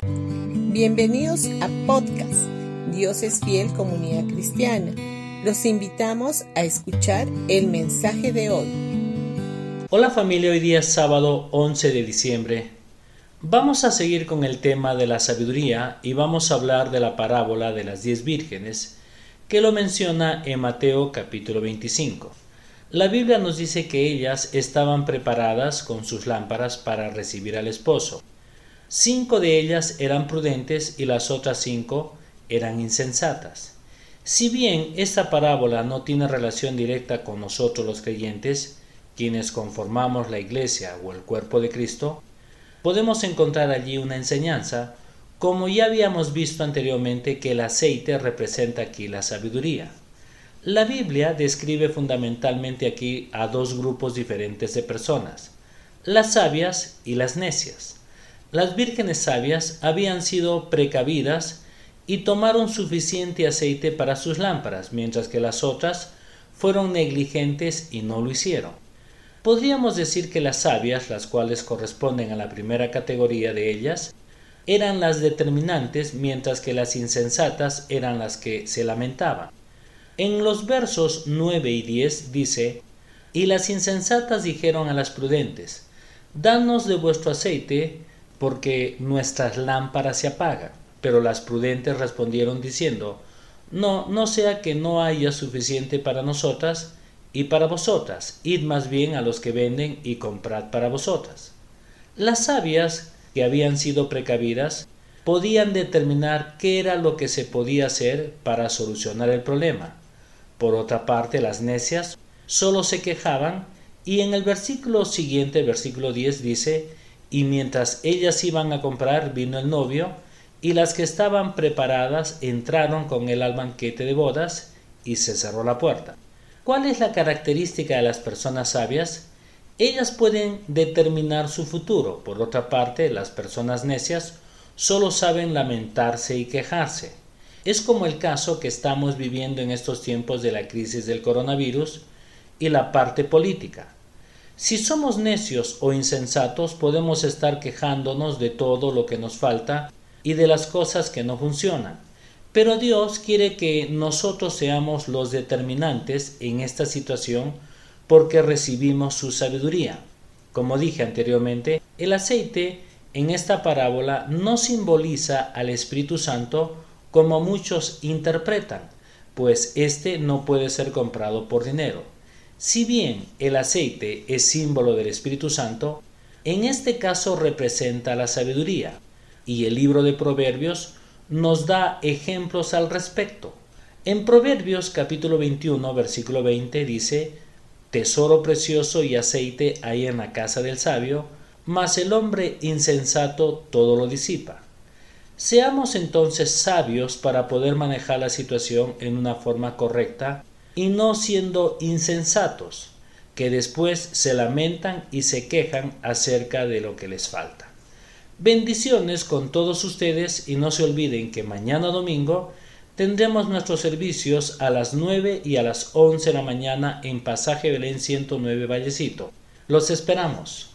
Bienvenidos a podcast Dios es fiel comunidad cristiana. Los invitamos a escuchar el mensaje de hoy. Hola familia, hoy día es sábado 11 de diciembre. Vamos a seguir con el tema de la sabiduría y vamos a hablar de la parábola de las diez vírgenes que lo menciona en Mateo capítulo 25. La Biblia nos dice que ellas estaban preparadas con sus lámparas para recibir al esposo. Cinco de ellas eran prudentes y las otras cinco eran insensatas. Si bien esta parábola no tiene relación directa con nosotros los creyentes, quienes conformamos la iglesia o el cuerpo de Cristo, podemos encontrar allí una enseñanza, como ya habíamos visto anteriormente que el aceite representa aquí la sabiduría. La Biblia describe fundamentalmente aquí a dos grupos diferentes de personas, las sabias y las necias. Las vírgenes sabias habían sido precavidas y tomaron suficiente aceite para sus lámparas, mientras que las otras fueron negligentes y no lo hicieron. Podríamos decir que las sabias, las cuales corresponden a la primera categoría de ellas, eran las determinantes, mientras que las insensatas eran las que se lamentaban. En los versos 9 y 10 dice, Y las insensatas dijeron a las prudentes, Danos de vuestro aceite, porque nuestras lámparas se apagan. Pero las prudentes respondieron diciendo, No, no sea que no haya suficiente para nosotras y para vosotras, id más bien a los que venden y comprad para vosotras. Las sabias, que habían sido precavidas, podían determinar qué era lo que se podía hacer para solucionar el problema por otra parte, las necias solo se quejaban y en el versículo siguiente, versículo 10, dice, y mientras ellas iban a comprar vino el novio, y las que estaban preparadas entraron con él al banquete de bodas, y se cerró la puerta. ¿Cuál es la característica de las personas sabias? Ellas pueden determinar su futuro. Por otra parte, las personas necias solo saben lamentarse y quejarse. Es como el caso que estamos viviendo en estos tiempos de la crisis del coronavirus y la parte política. Si somos necios o insensatos podemos estar quejándonos de todo lo que nos falta y de las cosas que no funcionan. Pero Dios quiere que nosotros seamos los determinantes en esta situación porque recibimos su sabiduría. Como dije anteriormente, el aceite en esta parábola no simboliza al Espíritu Santo como muchos interpretan, pues este no puede ser comprado por dinero. Si bien el aceite es símbolo del Espíritu Santo, en este caso representa la sabiduría, y el libro de Proverbios nos da ejemplos al respecto. En Proverbios capítulo 21, versículo 20 dice, Tesoro precioso y aceite hay en la casa del sabio, mas el hombre insensato todo lo disipa. Seamos entonces sabios para poder manejar la situación en una forma correcta y no siendo insensatos, que después se lamentan y se quejan acerca de lo que les falta. Bendiciones con todos ustedes y no se olviden que mañana domingo tendremos nuestros servicios a las 9 y a las 11 de la mañana en Pasaje Belén 109 Vallecito. Los esperamos.